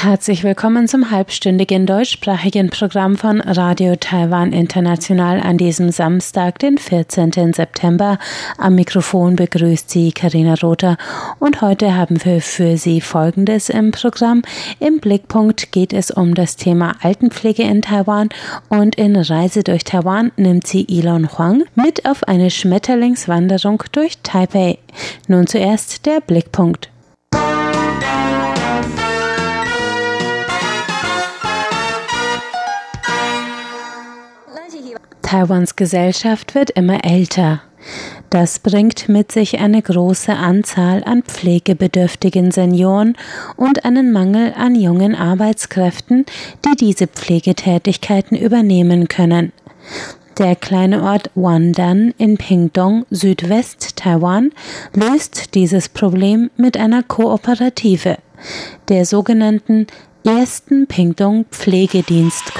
Herzlich willkommen zum halbstündigen deutschsprachigen Programm von Radio Taiwan International an diesem Samstag, den 14. September. Am Mikrofon begrüßt Sie Karina Rother und heute haben wir für Sie Folgendes im Programm. Im Blickpunkt geht es um das Thema Altenpflege in Taiwan und in Reise durch Taiwan nimmt sie Elon Huang mit auf eine Schmetterlingswanderung durch Taipei. Nun zuerst der Blickpunkt. Taiwans Gesellschaft wird immer älter. Das bringt mit sich eine große Anzahl an pflegebedürftigen Senioren und einen Mangel an jungen Arbeitskräften, die diese Pflegetätigkeiten übernehmen können. Der kleine Ort Wandan in Pingdong, Südwest-Taiwan, löst dieses Problem mit einer Kooperative, der sogenannten ersten Pingdong Pflegedienst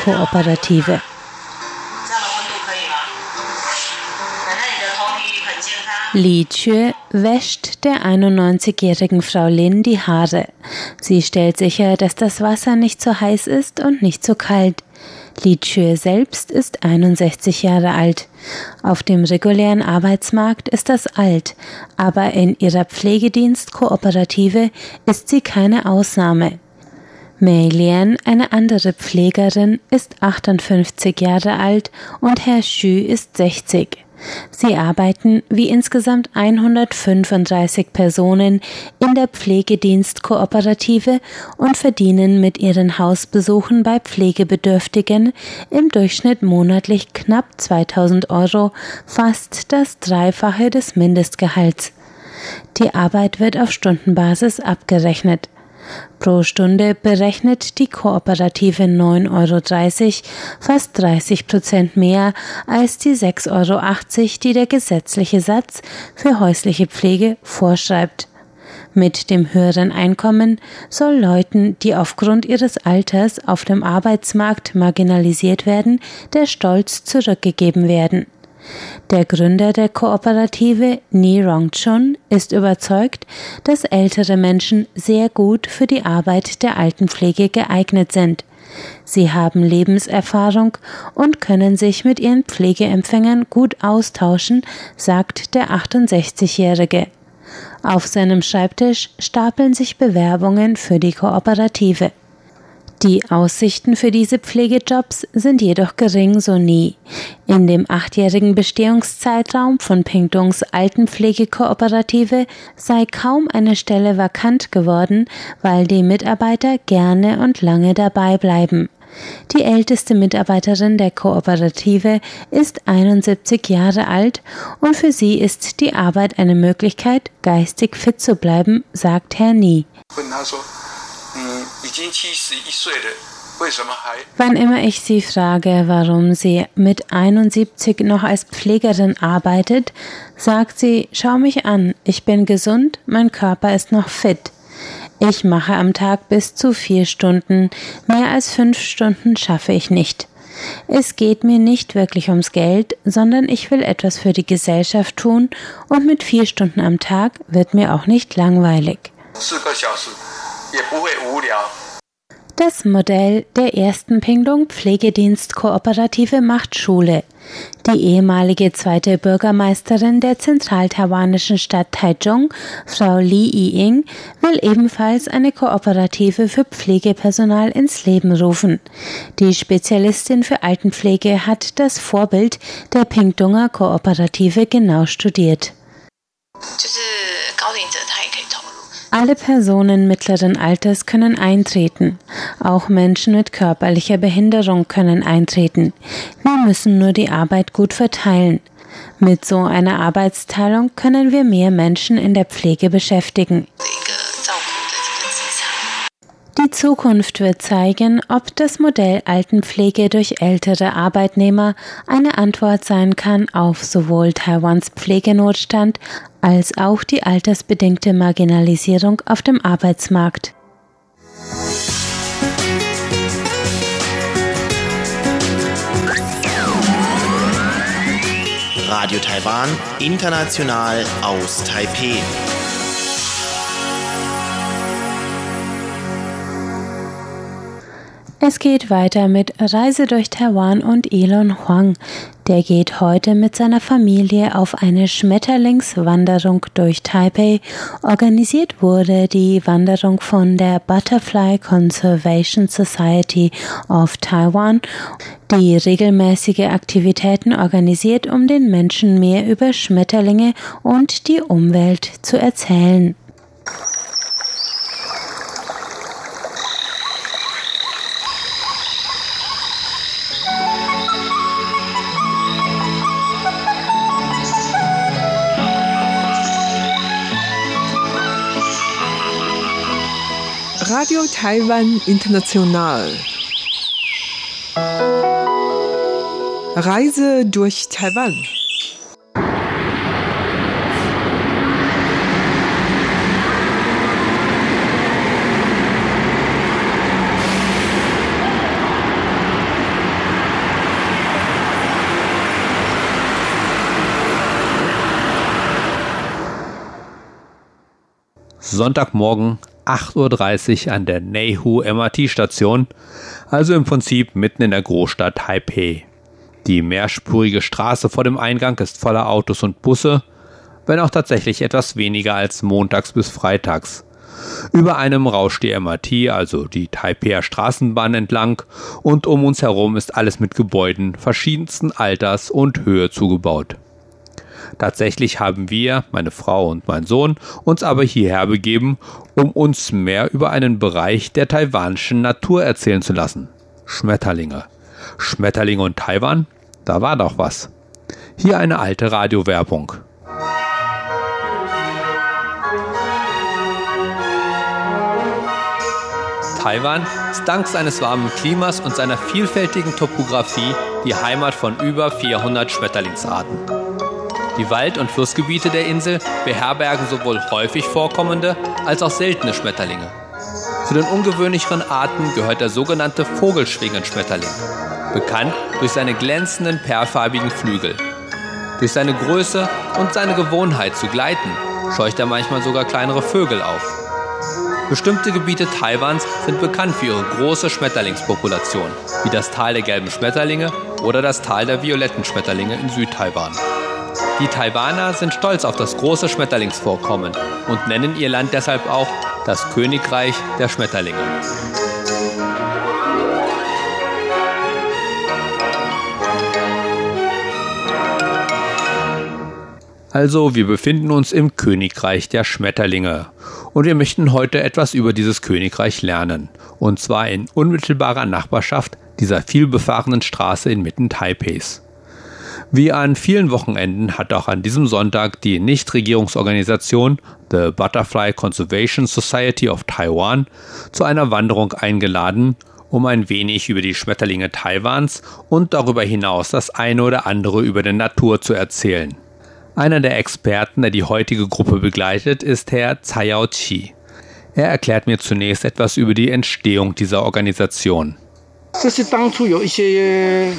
Li Chue wäscht der 91-jährigen Frau Lin die Haare. Sie stellt sicher, dass das Wasser nicht zu heiß ist und nicht zu kalt. Li Chue selbst ist 61 Jahre alt. Auf dem regulären Arbeitsmarkt ist das alt, aber in ihrer Pflegedienstkooperative ist sie keine Ausnahme. Mei Lian, eine andere Pflegerin, ist 58 Jahre alt und Herr Xu ist 60. Sie arbeiten wie insgesamt 135 Personen in der Pflegedienstkooperative und verdienen mit ihren Hausbesuchen bei Pflegebedürftigen im Durchschnitt monatlich knapp 2000 Euro, fast das Dreifache des Mindestgehalts. Die Arbeit wird auf Stundenbasis abgerechnet. Pro Stunde berechnet die Kooperative 9,30 Euro, fast 30 Prozent mehr als die 6,80 Euro, die der gesetzliche Satz für häusliche Pflege vorschreibt. Mit dem höheren Einkommen soll Leuten, die aufgrund ihres Alters auf dem Arbeitsmarkt marginalisiert werden, der Stolz zurückgegeben werden. Der Gründer der Kooperative, Ni Rongchun, ist überzeugt, dass ältere Menschen sehr gut für die Arbeit der Altenpflege geeignet sind. Sie haben Lebenserfahrung und können sich mit ihren Pflegeempfängern gut austauschen, sagt der 68-Jährige. Auf seinem Schreibtisch stapeln sich Bewerbungen für die Kooperative. Die Aussichten für diese Pflegejobs sind jedoch gering so nie. In dem achtjährigen Bestehungszeitraum von Pingdongs Altenpflegekooperative sei kaum eine Stelle vakant geworden, weil die Mitarbeiter gerne und lange dabei bleiben. Die älteste Mitarbeiterin der Kooperative ist 71 Jahre alt und für sie ist die Arbeit eine Möglichkeit, geistig fit zu bleiben, sagt Herr Nie. Wann immer ich sie frage, warum sie mit 71 noch als Pflegerin arbeitet, sagt sie, schau mich an, ich bin gesund, mein Körper ist noch fit. Ich mache am Tag bis zu vier Stunden, mehr als fünf Stunden schaffe ich nicht. Es geht mir nicht wirklich ums Geld, sondern ich will etwas für die Gesellschaft tun und mit vier Stunden am Tag wird mir auch nicht langweilig. Das Modell der ersten Pingdong Pflegedienstkooperative macht Schule. Die ehemalige zweite Bürgermeisterin der zentraltaiwanischen Stadt Taichung, Frau Li Ying, will ebenfalls eine Kooperative für Pflegepersonal ins Leben rufen. Die Spezialistin für Altenpflege hat das Vorbild der Pingdonger Kooperative genau studiert. Alle Personen mittleren Alters können eintreten. Auch Menschen mit körperlicher Behinderung können eintreten. Wir müssen nur die Arbeit gut verteilen. Mit so einer Arbeitsteilung können wir mehr Menschen in der Pflege beschäftigen. Die Zukunft wird zeigen, ob das Modell Altenpflege durch ältere Arbeitnehmer eine Antwort sein kann auf sowohl Taiwans Pflegenotstand als auch die altersbedingte Marginalisierung auf dem Arbeitsmarkt. Radio Taiwan, international aus Taipei. Es geht weiter mit Reise durch Taiwan und Elon Huang. Der geht heute mit seiner Familie auf eine Schmetterlingswanderung durch Taipei. Organisiert wurde die Wanderung von der Butterfly Conservation Society of Taiwan, die regelmäßige Aktivitäten organisiert, um den Menschen mehr über Schmetterlinge und die Umwelt zu erzählen. Radio Taiwan International. Reise durch Taiwan. Sonntagmorgen 8.30 Uhr an der Neihu MRT-Station, also im Prinzip mitten in der Großstadt Taipei. Die mehrspurige Straße vor dem Eingang ist voller Autos und Busse, wenn auch tatsächlich etwas weniger als montags bis freitags. Über einem rauscht die MRT, also die Taipeier Straßenbahn entlang, und um uns herum ist alles mit Gebäuden verschiedensten Alters und Höhe zugebaut. Tatsächlich haben wir, meine Frau und mein Sohn, uns aber hierher begeben, um uns mehr über einen Bereich der taiwanischen Natur erzählen zu lassen. Schmetterlinge. Schmetterlinge und Taiwan? Da war doch was. Hier eine alte Radiowerbung. Taiwan ist dank seines warmen Klimas und seiner vielfältigen Topographie die Heimat von über 400 Schmetterlingsarten. Die Wald- und Flussgebiete der Insel beherbergen sowohl häufig vorkommende als auch seltene Schmetterlinge. Zu den ungewöhnlicheren Arten gehört der sogenannte Vogelschwingenschmetterling, bekannt durch seine glänzenden perlfarbigen Flügel. Durch seine Größe und seine Gewohnheit zu gleiten scheucht er manchmal sogar kleinere Vögel auf. Bestimmte Gebiete Taiwans sind bekannt für ihre große Schmetterlingspopulation, wie das Tal der gelben Schmetterlinge oder das Tal der violetten Schmetterlinge in Südtaiwan. Die Taiwaner sind stolz auf das große Schmetterlingsvorkommen und nennen ihr Land deshalb auch das Königreich der Schmetterlinge. Also, wir befinden uns im Königreich der Schmetterlinge und wir möchten heute etwas über dieses Königreich lernen, und zwar in unmittelbarer Nachbarschaft dieser vielbefahrenen Straße inmitten Taipeis. Wie an vielen Wochenenden hat auch an diesem Sonntag die Nichtregierungsorganisation The Butterfly Conservation Society of Taiwan zu einer Wanderung eingeladen, um ein wenig über die Schmetterlinge Taiwans und darüber hinaus das eine oder andere über die Natur zu erzählen. Einer der Experten, der die heutige Gruppe begleitet, ist Herr Zayao Chi. Er erklärt mir zunächst etwas über die Entstehung dieser Organisation. 这是当初有一些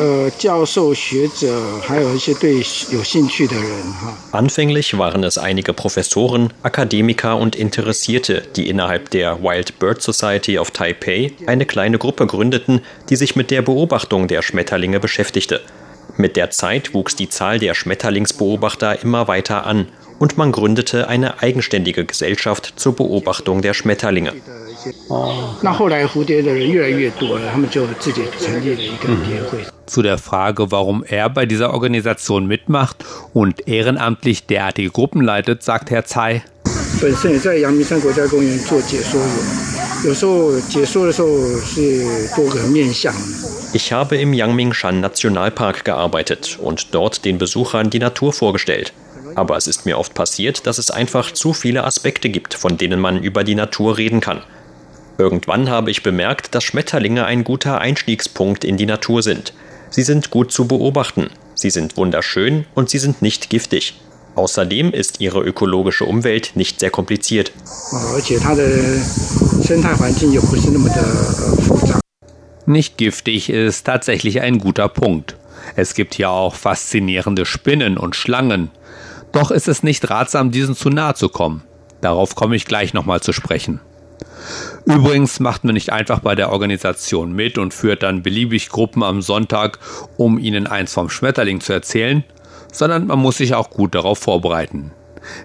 呃教授、学者，还有一些对有兴趣的人哈。Anfänglich waren es einige Professoren, Akademiker und Interessierte, die innerhalb der Wild Bird Society of Taipei eine kleine Gruppe gründeten, die sich mit der Beobachtung der Schmetterlinge beschäftigte. Mit der Zeit wuchs die Zahl der Schmetterlingsbeobachter immer weiter an und man gründete eine eigenständige Gesellschaft zur Beobachtung der Schmetterlinge. Zu der Frage, warum er bei dieser Organisation mitmacht und ehrenamtlich derartige Gruppen leitet, sagt Herr Tsai. Ich habe im Yangmingshan Nationalpark gearbeitet und dort den Besuchern die Natur vorgestellt. Aber es ist mir oft passiert, dass es einfach zu viele Aspekte gibt, von denen man über die Natur reden kann. Irgendwann habe ich bemerkt, dass Schmetterlinge ein guter Einstiegspunkt in die Natur sind. Sie sind gut zu beobachten, sie sind wunderschön und sie sind nicht giftig. Außerdem ist ihre ökologische Umwelt nicht sehr kompliziert. Nicht giftig ist tatsächlich ein guter Punkt. Es gibt hier auch faszinierende Spinnen und Schlangen. Doch ist es nicht ratsam, diesen zu nahe zu kommen. Darauf komme ich gleich nochmal zu sprechen. Übrigens macht man nicht einfach bei der Organisation mit und führt dann beliebig Gruppen am Sonntag, um ihnen eins vom Schmetterling zu erzählen, sondern man muss sich auch gut darauf vorbereiten.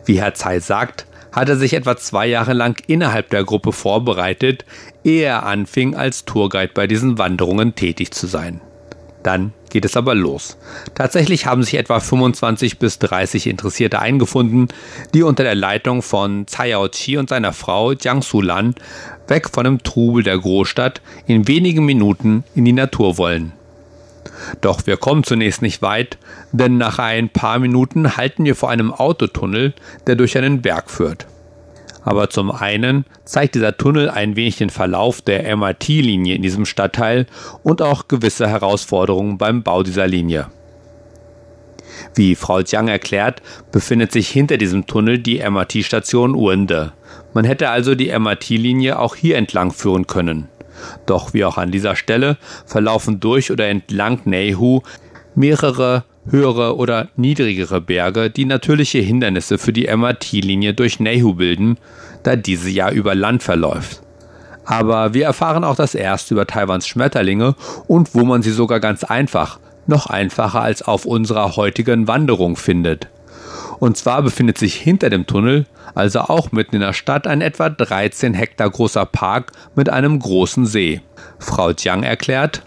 Wie Herr Zei sagt, hat er sich etwa zwei Jahre lang innerhalb der Gruppe vorbereitet, ehe er anfing, als Tourguide bei diesen Wanderungen tätig zu sein. Dann geht es aber los. Tatsächlich haben sich etwa 25 bis 30 Interessierte eingefunden, die unter der Leitung von Yao Chi und seiner Frau Jiang Sulan weg von dem Trubel der Großstadt in wenigen Minuten in die Natur wollen. Doch wir kommen zunächst nicht weit, denn nach ein paar Minuten halten wir vor einem Autotunnel, der durch einen Berg führt. Aber zum einen zeigt dieser Tunnel ein wenig den Verlauf der MRT-Linie in diesem Stadtteil und auch gewisse Herausforderungen beim Bau dieser Linie. Wie Frau Jiang erklärt, befindet sich hinter diesem Tunnel die MRT-Station Uende. Man hätte also die MRT-Linie auch hier entlang führen können. Doch wie auch an dieser Stelle verlaufen durch oder entlang Neihu mehrere höhere oder niedrigere Berge, die natürliche Hindernisse für die MRT-Linie durch Neihu bilden, da diese ja über Land verläuft. Aber wir erfahren auch das erste über Taiwans Schmetterlinge und wo man sie sogar ganz einfach, noch einfacher als auf unserer heutigen Wanderung findet. Und zwar befindet sich hinter dem Tunnel, also auch mitten in der Stadt, ein etwa 13 Hektar großer Park mit einem großen See. Frau Jiang erklärt,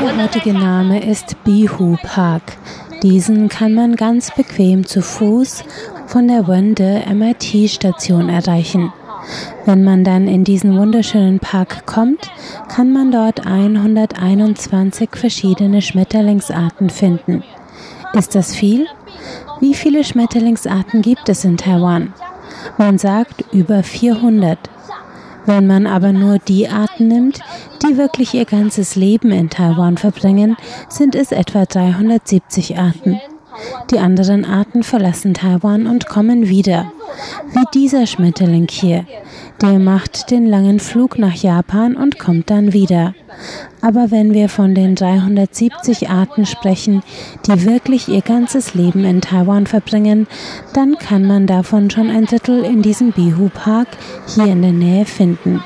der heutige Name ist Bihu Park. Diesen kann man ganz bequem zu Fuß von der Wende MIT-Station erreichen. Wenn man dann in diesen wunderschönen Park kommt, kann man dort 121 verschiedene Schmetterlingsarten finden. Ist das viel? Wie viele Schmetterlingsarten gibt es in Taiwan? Man sagt über 400. Wenn man aber nur die Arten nimmt, die wirklich ihr ganzes Leben in Taiwan verbringen, sind es etwa 370 Arten. Die anderen Arten verlassen Taiwan und kommen wieder. Wie dieser Schmetterling hier. Der macht den langen Flug nach Japan und kommt dann wieder. Aber wenn wir von den 370 Arten sprechen, die wirklich ihr ganzes Leben in Taiwan verbringen, dann kann man davon schon ein Drittel in diesem Bihu Park hier in der Nähe finden.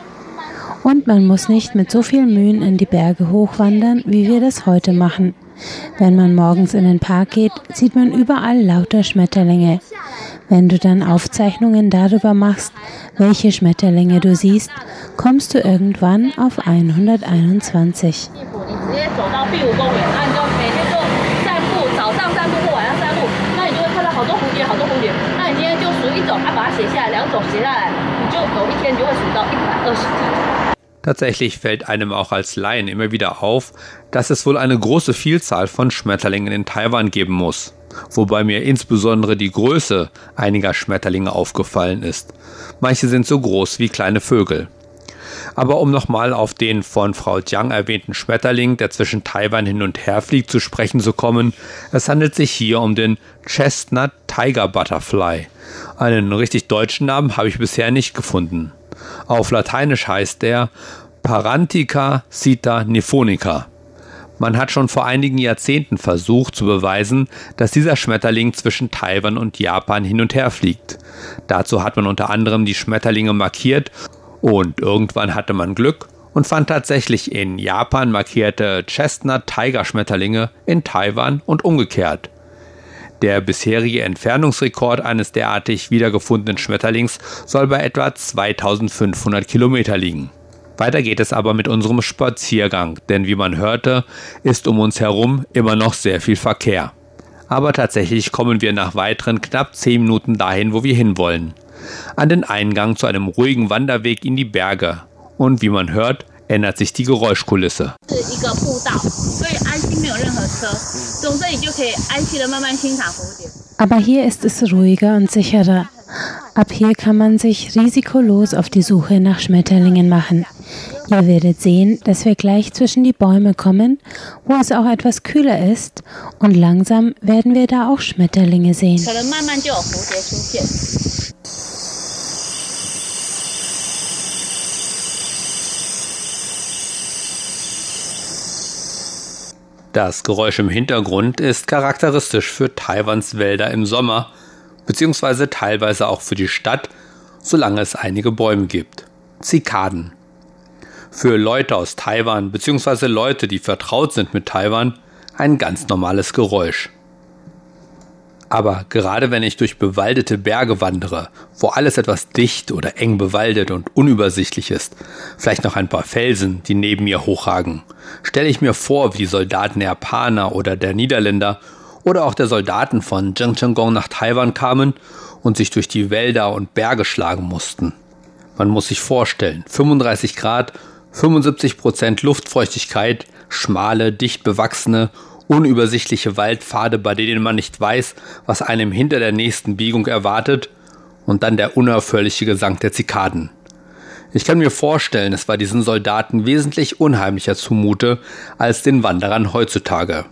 Und man muss nicht mit so viel Mühen in die Berge hochwandern, wie wir das heute machen. Wenn man morgens in den Park geht, sieht man überall lauter Schmetterlinge. Wenn du dann Aufzeichnungen darüber machst, welche Schmetterlinge du siehst, kommst du irgendwann auf 121. Tatsächlich fällt einem auch als Laien immer wieder auf, dass es wohl eine große Vielzahl von Schmetterlingen in Taiwan geben muss, wobei mir insbesondere die Größe einiger Schmetterlinge aufgefallen ist. Manche sind so groß wie kleine Vögel. Aber um nochmal auf den von Frau Jiang erwähnten Schmetterling, der zwischen Taiwan hin und her fliegt, zu sprechen zu kommen, es handelt sich hier um den Chestnut Tiger Butterfly. Einen richtig deutschen Namen habe ich bisher nicht gefunden. Auf Lateinisch heißt er Parantica cita niphonica. Man hat schon vor einigen Jahrzehnten versucht zu beweisen, dass dieser Schmetterling zwischen Taiwan und Japan hin und her fliegt. Dazu hat man unter anderem die Schmetterlinge markiert und irgendwann hatte man Glück und fand tatsächlich in Japan markierte Chestnut Tiger Schmetterlinge in Taiwan und umgekehrt. Der bisherige Entfernungsrekord eines derartig wiedergefundenen Schmetterlings soll bei etwa 2500 Kilometer liegen. Weiter geht es aber mit unserem Spaziergang, denn wie man hörte, ist um uns herum immer noch sehr viel Verkehr. Aber tatsächlich kommen wir nach weiteren knapp 10 Minuten dahin, wo wir hinwollen. An den Eingang zu einem ruhigen Wanderweg in die Berge. Und wie man hört, ändert sich die Geräuschkulisse. Aber hier ist es ruhiger und sicherer. Ab hier kann man sich risikolos auf die Suche nach Schmetterlingen machen. Ihr werdet sehen, dass wir gleich zwischen die Bäume kommen, wo es auch etwas kühler ist, und langsam werden wir da auch Schmetterlinge sehen. Das Geräusch im Hintergrund ist charakteristisch für Taiwans Wälder im Sommer, beziehungsweise teilweise auch für die Stadt, solange es einige Bäume gibt. Zikaden. Für Leute aus Taiwan, beziehungsweise Leute, die vertraut sind mit Taiwan, ein ganz normales Geräusch. Aber gerade wenn ich durch bewaldete Berge wandere, wo alles etwas dicht oder eng bewaldet und unübersichtlich ist, vielleicht noch ein paar Felsen, die neben mir hochragen, stelle ich mir vor, wie Soldaten der Japaner oder der Niederländer oder auch der Soldaten von Zhengzhenggong nach Taiwan kamen und sich durch die Wälder und Berge schlagen mussten. Man muss sich vorstellen, 35 Grad, 75 Prozent Luftfeuchtigkeit, schmale, dicht bewachsene unübersichtliche Waldpfade, bei denen man nicht weiß, was einem hinter der nächsten Biegung erwartet, und dann der unaufhörliche Gesang der Zikaden. Ich kann mir vorstellen, es war diesen Soldaten wesentlich unheimlicher zumute als den Wanderern heutzutage.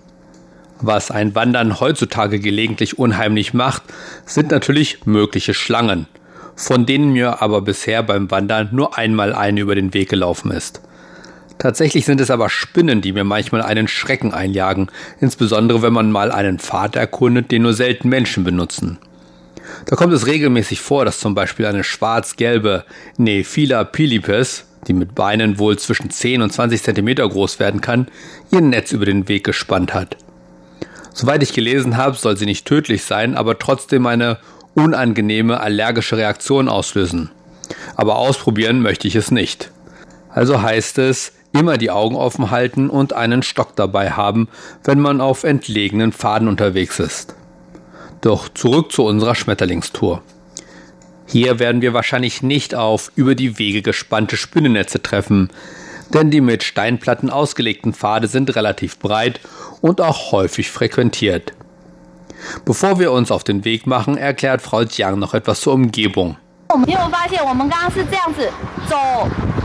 Was ein Wandern heutzutage gelegentlich unheimlich macht, sind natürlich mögliche Schlangen, von denen mir aber bisher beim Wandern nur einmal eine über den Weg gelaufen ist. Tatsächlich sind es aber Spinnen, die mir manchmal einen Schrecken einjagen, insbesondere wenn man mal einen Pfad erkundet, den nur selten Menschen benutzen. Da kommt es regelmäßig vor, dass zum Beispiel eine schwarz-gelbe Nephila pilipes, die mit Beinen wohl zwischen 10 und 20 Zentimeter groß werden kann, ihr Netz über den Weg gespannt hat. Soweit ich gelesen habe, soll sie nicht tödlich sein, aber trotzdem eine unangenehme allergische Reaktion auslösen. Aber ausprobieren möchte ich es nicht. Also heißt es, immer die Augen offen halten und einen Stock dabei haben, wenn man auf entlegenen Pfaden unterwegs ist. Doch zurück zu unserer Schmetterlingstour. Hier werden wir wahrscheinlich nicht auf über die Wege gespannte Spinnennetze treffen, denn die mit Steinplatten ausgelegten Pfade sind relativ breit und auch häufig frequentiert. Bevor wir uns auf den Weg machen, erklärt Frau Jiang noch etwas zur Umgebung. 你有发现我们刚刚是这样子走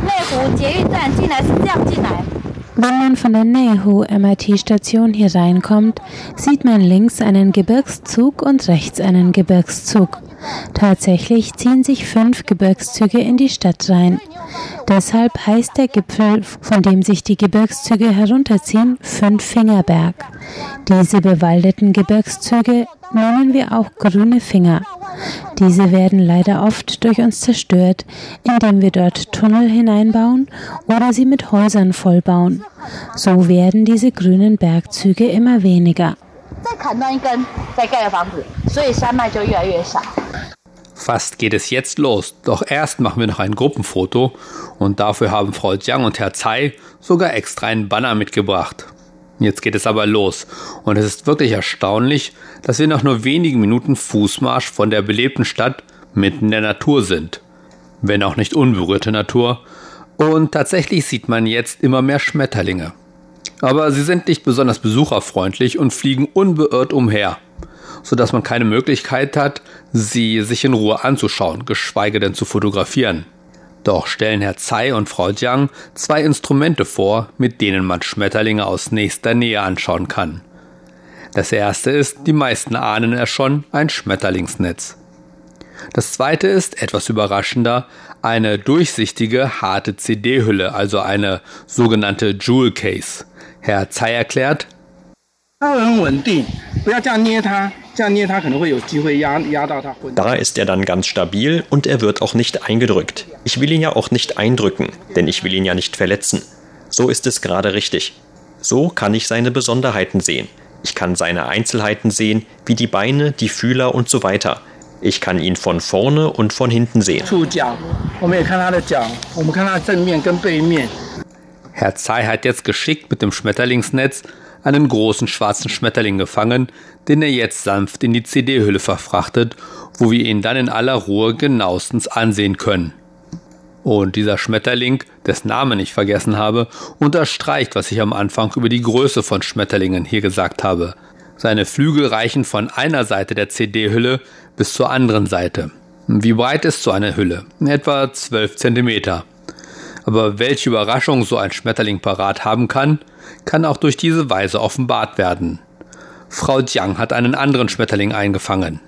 内湖捷运站进来，是这样进来。Wenn man von der Nehu MRT-Station hier reinkommt, sieht man links einen Gebirgszug und rechts einen Gebirgszug. Tatsächlich ziehen sich fünf Gebirgszüge in die Stadt rein. Deshalb heißt der Gipfel, von dem sich die Gebirgszüge herunterziehen, Fünffingerberg. Diese bewaldeten Gebirgszüge nennen wir auch grüne Finger. Diese werden leider oft durch uns zerstört, indem wir dort Tunnel hineinbauen oder sie mit Häusern vollbauen. So werden diese grünen Bergzüge immer weniger. Fast geht es jetzt los, doch erst machen wir noch ein Gruppenfoto und dafür haben Frau Jiang und Herr Tsai sogar extra einen Banner mitgebracht. Jetzt geht es aber los. Und es ist wirklich erstaunlich, dass wir nach nur wenigen Minuten Fußmarsch von der belebten Stadt mitten in der Natur sind. Wenn auch nicht unberührte Natur. Und tatsächlich sieht man jetzt immer mehr Schmetterlinge. Aber sie sind nicht besonders besucherfreundlich und fliegen unbeirrt umher, sodass man keine Möglichkeit hat, sie sich in Ruhe anzuschauen, geschweige denn zu fotografieren. Doch stellen Herr Tsai und Frau Jiang zwei Instrumente vor, mit denen man Schmetterlinge aus nächster Nähe anschauen kann. Das erste ist, die meisten ahnen es schon, ein Schmetterlingsnetz. Das zweite ist, etwas überraschender, eine durchsichtige, harte CD-Hülle, also eine sogenannte Jewel Case. Herr Tsai erklärt, da ist er dann ganz stabil und er wird auch nicht eingedrückt. Ich will ihn ja auch nicht eindrücken, denn ich will ihn ja nicht verletzen. So ist es gerade richtig. So kann ich seine Besonderheiten sehen. Ich kann seine Einzelheiten sehen, wie die Beine, die Fühler und so weiter. Ich kann ihn von vorne und von hinten sehen. Herr Tsai hat jetzt geschickt mit dem Schmetterlingsnetz einen großen schwarzen Schmetterling gefangen, den er jetzt sanft in die CD-Hülle verfrachtet, wo wir ihn dann in aller Ruhe genauestens ansehen können. Und dieser Schmetterling, dessen Namen ich vergessen habe, unterstreicht, was ich am Anfang über die Größe von Schmetterlingen hier gesagt habe. Seine Flügel reichen von einer Seite der CD-Hülle bis zur anderen Seite. Wie breit ist so eine Hülle? Etwa 12 Zentimeter. Aber welche Überraschung so ein Schmetterling parat haben kann, kann auch durch diese Weise offenbart werden. Frau Jiang hat einen anderen Schmetterling eingefangen.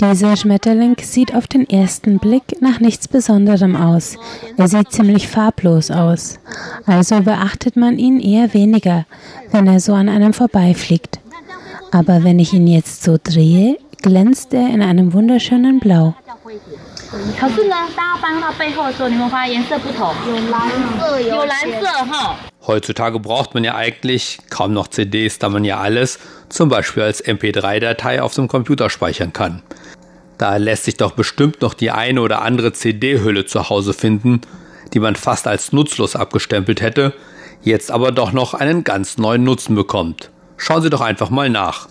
Dieser Schmetterling sieht auf den ersten Blick nach nichts Besonderem aus. Er sieht ziemlich farblos aus. Also beachtet man ihn eher weniger, wenn er so an einem vorbeifliegt. Aber wenn ich ihn jetzt so drehe, glänzt er in einem wunderschönen Blau. Heutzutage braucht man ja eigentlich kaum noch CDs, da man ja alles, zum Beispiel als MP3-Datei auf dem Computer speichern kann. Da lässt sich doch bestimmt noch die eine oder andere CD-Hülle zu Hause finden, die man fast als nutzlos abgestempelt hätte, jetzt aber doch noch einen ganz neuen Nutzen bekommt. Schauen Sie doch einfach mal nach.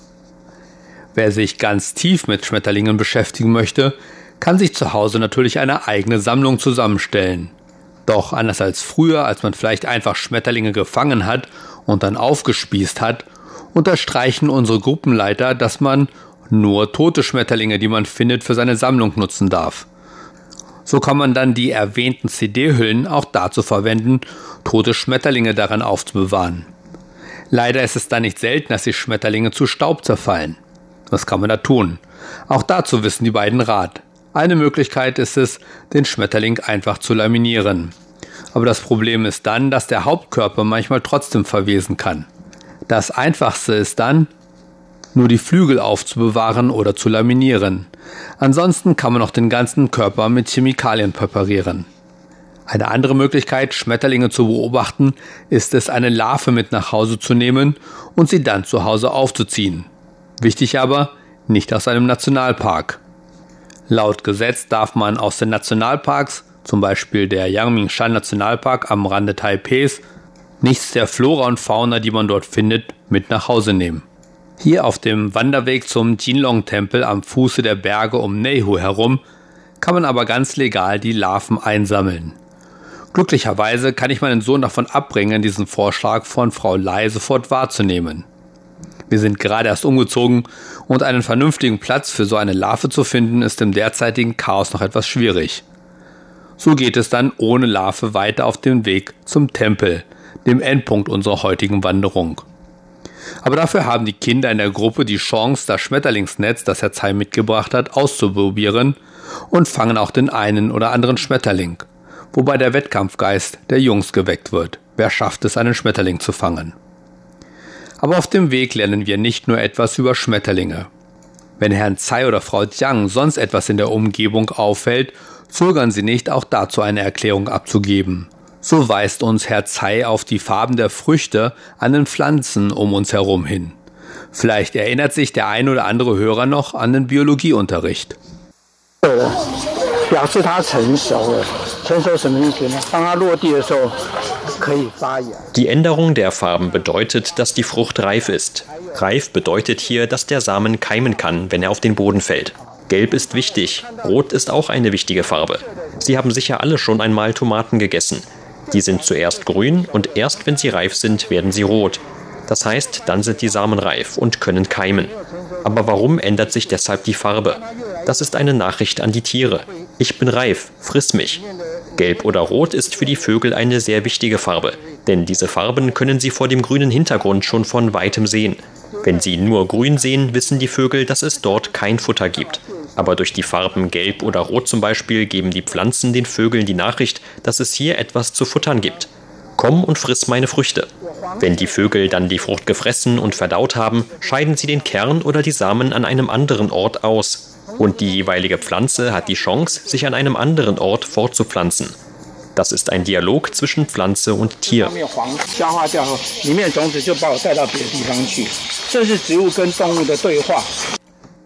Wer sich ganz tief mit Schmetterlingen beschäftigen möchte, kann sich zu Hause natürlich eine eigene Sammlung zusammenstellen. Doch anders als früher, als man vielleicht einfach Schmetterlinge gefangen hat und dann aufgespießt hat, unterstreichen unsere Gruppenleiter, dass man nur tote Schmetterlinge, die man findet, für seine Sammlung nutzen darf. So kann man dann die erwähnten CD-Hüllen auch dazu verwenden, tote Schmetterlinge daran aufzubewahren. Leider ist es dann nicht selten, dass die Schmetterlinge zu Staub zerfallen. Was kann man da tun? Auch dazu wissen die beiden Rat. Eine Möglichkeit ist es, den Schmetterling einfach zu laminieren. Aber das Problem ist dann, dass der Hauptkörper manchmal trotzdem verwesen kann. Das einfachste ist dann, nur die Flügel aufzubewahren oder zu laminieren. Ansonsten kann man auch den ganzen Körper mit Chemikalien präparieren. Eine andere Möglichkeit, Schmetterlinge zu beobachten, ist es, eine Larve mit nach Hause zu nehmen und sie dann zu Hause aufzuziehen. Wichtig aber, nicht aus einem Nationalpark. Laut Gesetz darf man aus den Nationalparks, zum Beispiel der Yangmingshan Nationalpark am Rande Taipehs, nichts der Flora und Fauna, die man dort findet, mit nach Hause nehmen. Hier auf dem Wanderweg zum Jinlong-Tempel am Fuße der Berge um Neihu herum kann man aber ganz legal die Larven einsammeln. Glücklicherweise kann ich meinen Sohn davon abbringen, diesen Vorschlag von Frau Lai sofort wahrzunehmen. Wir sind gerade erst umgezogen und einen vernünftigen Platz für so eine Larve zu finden, ist im derzeitigen Chaos noch etwas schwierig. So geht es dann ohne Larve weiter auf dem Weg zum Tempel, dem Endpunkt unserer heutigen Wanderung. Aber dafür haben die Kinder in der Gruppe die Chance, das Schmetterlingsnetz, das Herr Zei mitgebracht hat, auszuprobieren und fangen auch den einen oder anderen Schmetterling, wobei der Wettkampfgeist der Jungs geweckt wird. Wer schafft es, einen Schmetterling zu fangen? Aber auf dem Weg lernen wir nicht nur etwas über Schmetterlinge. Wenn Herrn Tsai oder Frau Jiang sonst etwas in der Umgebung auffällt, zögern sie nicht, auch dazu eine Erklärung abzugeben. So weist uns Herr Zei auf die Farben der Früchte an den Pflanzen um uns herum hin. Vielleicht erinnert sich der ein oder andere Hörer noch an den Biologieunterricht. Die Änderung der Farben bedeutet, dass die Frucht reif ist. Reif bedeutet hier, dass der Samen keimen kann, wenn er auf den Boden fällt. Gelb ist wichtig, Rot ist auch eine wichtige Farbe. Sie haben sicher alle schon einmal Tomaten gegessen. Die sind zuerst grün und erst wenn sie reif sind, werden sie rot. Das heißt, dann sind die Samen reif und können keimen. Aber warum ändert sich deshalb die Farbe? Das ist eine Nachricht an die Tiere. Ich bin reif, friss mich. Gelb oder Rot ist für die Vögel eine sehr wichtige Farbe, denn diese Farben können sie vor dem grünen Hintergrund schon von weitem sehen. Wenn sie nur grün sehen, wissen die Vögel, dass es dort kein Futter gibt. Aber durch die Farben Gelb oder Rot zum Beispiel geben die Pflanzen den Vögeln die Nachricht, dass es hier etwas zu futtern gibt. Komm und friss meine Früchte. Wenn die Vögel dann die Frucht gefressen und verdaut haben, scheiden sie den Kern oder die Samen an einem anderen Ort aus. Und die jeweilige Pflanze hat die Chance, sich an einem anderen Ort fortzupflanzen. Das ist ein Dialog zwischen Pflanze und Tier.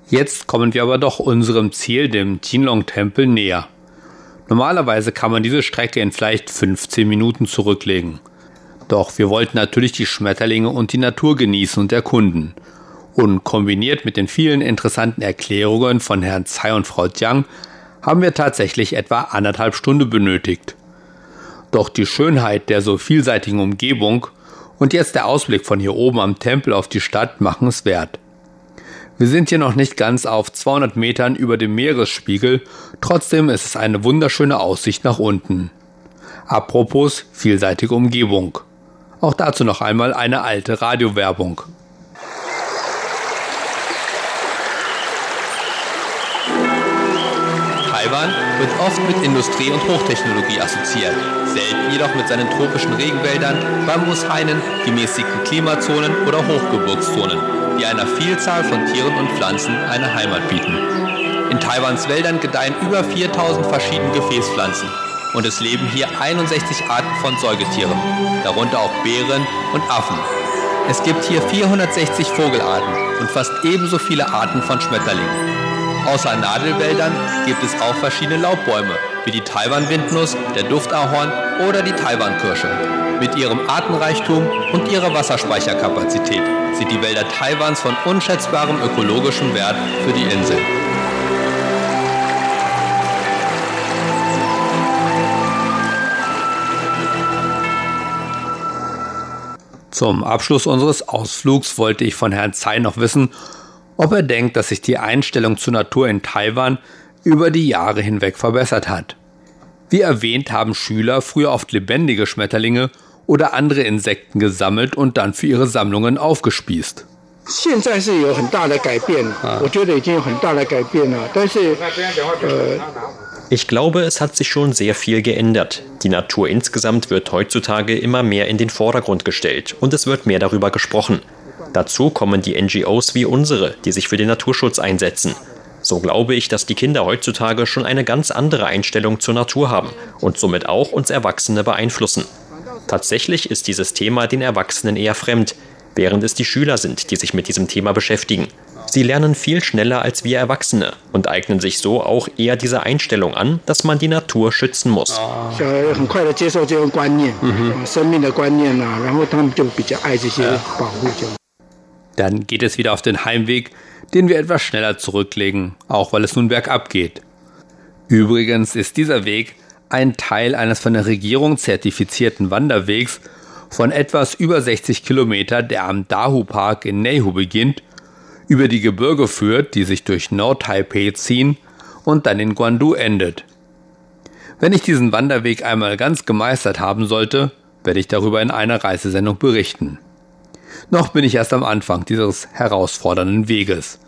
Jetzt kommen wir aber doch unserem Ziel, dem Jinlong-Tempel, näher. Normalerweise kann man diese Strecke in vielleicht 15 Minuten zurücklegen. Doch wir wollten natürlich die Schmetterlinge und die Natur genießen und erkunden. Und kombiniert mit den vielen interessanten Erklärungen von Herrn Tsai und Frau Jiang haben wir tatsächlich etwa anderthalb Stunden benötigt. Doch die Schönheit der so vielseitigen Umgebung und jetzt der Ausblick von hier oben am Tempel auf die Stadt machen es wert. Wir sind hier noch nicht ganz auf 200 Metern über dem Meeresspiegel, trotzdem ist es eine wunderschöne Aussicht nach unten. Apropos vielseitige Umgebung. Auch dazu noch einmal eine alte Radiowerbung. Taiwan wird oft mit Industrie und Hochtechnologie assoziiert, selten jedoch mit seinen tropischen Regenwäldern, Bambushainen, gemäßigten Klimazonen oder Hochgebirgszonen, die einer Vielzahl von Tieren und Pflanzen eine Heimat bieten. In Taiwans Wäldern gedeihen über 4000 verschiedene Gefäßpflanzen und es leben hier 61 Arten von Säugetieren, darunter auch Bären und Affen. Es gibt hier 460 Vogelarten und fast ebenso viele Arten von Schmetterlingen. Außer Nadelwäldern gibt es auch verschiedene Laubbäume, wie die Taiwan-Windnuss, der Duftahorn oder die Taiwan-Kirsche. Mit ihrem Artenreichtum und ihrer Wasserspeicherkapazität sind die Wälder Taiwans von unschätzbarem ökologischem Wert für die Insel. Zum Abschluss unseres Ausflugs wollte ich von Herrn Tsai noch wissen, ob er denkt, dass sich die Einstellung zur Natur in Taiwan über die Jahre hinweg verbessert hat. Wie erwähnt haben Schüler früher oft lebendige Schmetterlinge oder andere Insekten gesammelt und dann für ihre Sammlungen aufgespießt. Ich glaube, es hat sich schon sehr viel geändert. Die Natur insgesamt wird heutzutage immer mehr in den Vordergrund gestellt und es wird mehr darüber gesprochen. Dazu kommen die NGOs wie unsere, die sich für den Naturschutz einsetzen. So glaube ich, dass die Kinder heutzutage schon eine ganz andere Einstellung zur Natur haben und somit auch uns Erwachsene beeinflussen. Tatsächlich ist dieses Thema den Erwachsenen eher fremd, während es die Schüler sind, die sich mit diesem Thema beschäftigen. Sie lernen viel schneller als wir Erwachsene und eignen sich so auch eher diese Einstellung an, dass man die Natur schützen muss. Dann geht es wieder auf den Heimweg, den wir etwas schneller zurücklegen, auch weil es nun bergab geht. Übrigens ist dieser Weg ein Teil eines von der Regierung zertifizierten Wanderwegs von etwas über 60 Kilometer, der am Dahu Park in Neihu beginnt, über die Gebirge führt, die sich durch Nord-Taipei ziehen und dann in Guandu endet. Wenn ich diesen Wanderweg einmal ganz gemeistert haben sollte, werde ich darüber in einer Reisesendung berichten. Noch bin ich erst am Anfang dieses herausfordernden Weges.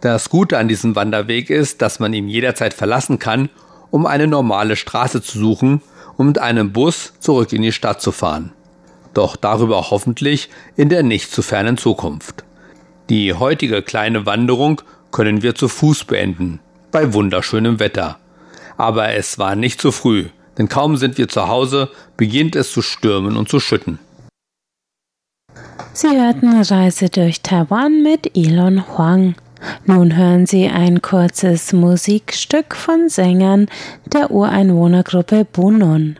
Das Gute an diesem Wanderweg ist, dass man ihn jederzeit verlassen kann, um eine normale Straße zu suchen und mit einem Bus zurück in die Stadt zu fahren. Doch darüber hoffentlich in der nicht zu fernen Zukunft. Die heutige kleine Wanderung können wir zu Fuß beenden, bei wunderschönem Wetter. Aber es war nicht zu früh, denn kaum sind wir zu Hause, beginnt es zu stürmen und zu schütten. Sie hörten Reise durch Taiwan mit Elon Huang. Nun hören Sie ein kurzes Musikstück von Sängern der Ureinwohnergruppe Bunun.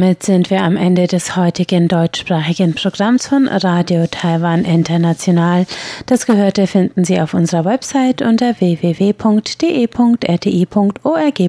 Damit sind wir am Ende des heutigen deutschsprachigen Programms von Radio Taiwan International. Das Gehörte finden Sie auf unserer Website unter www.de.rti.org.tv.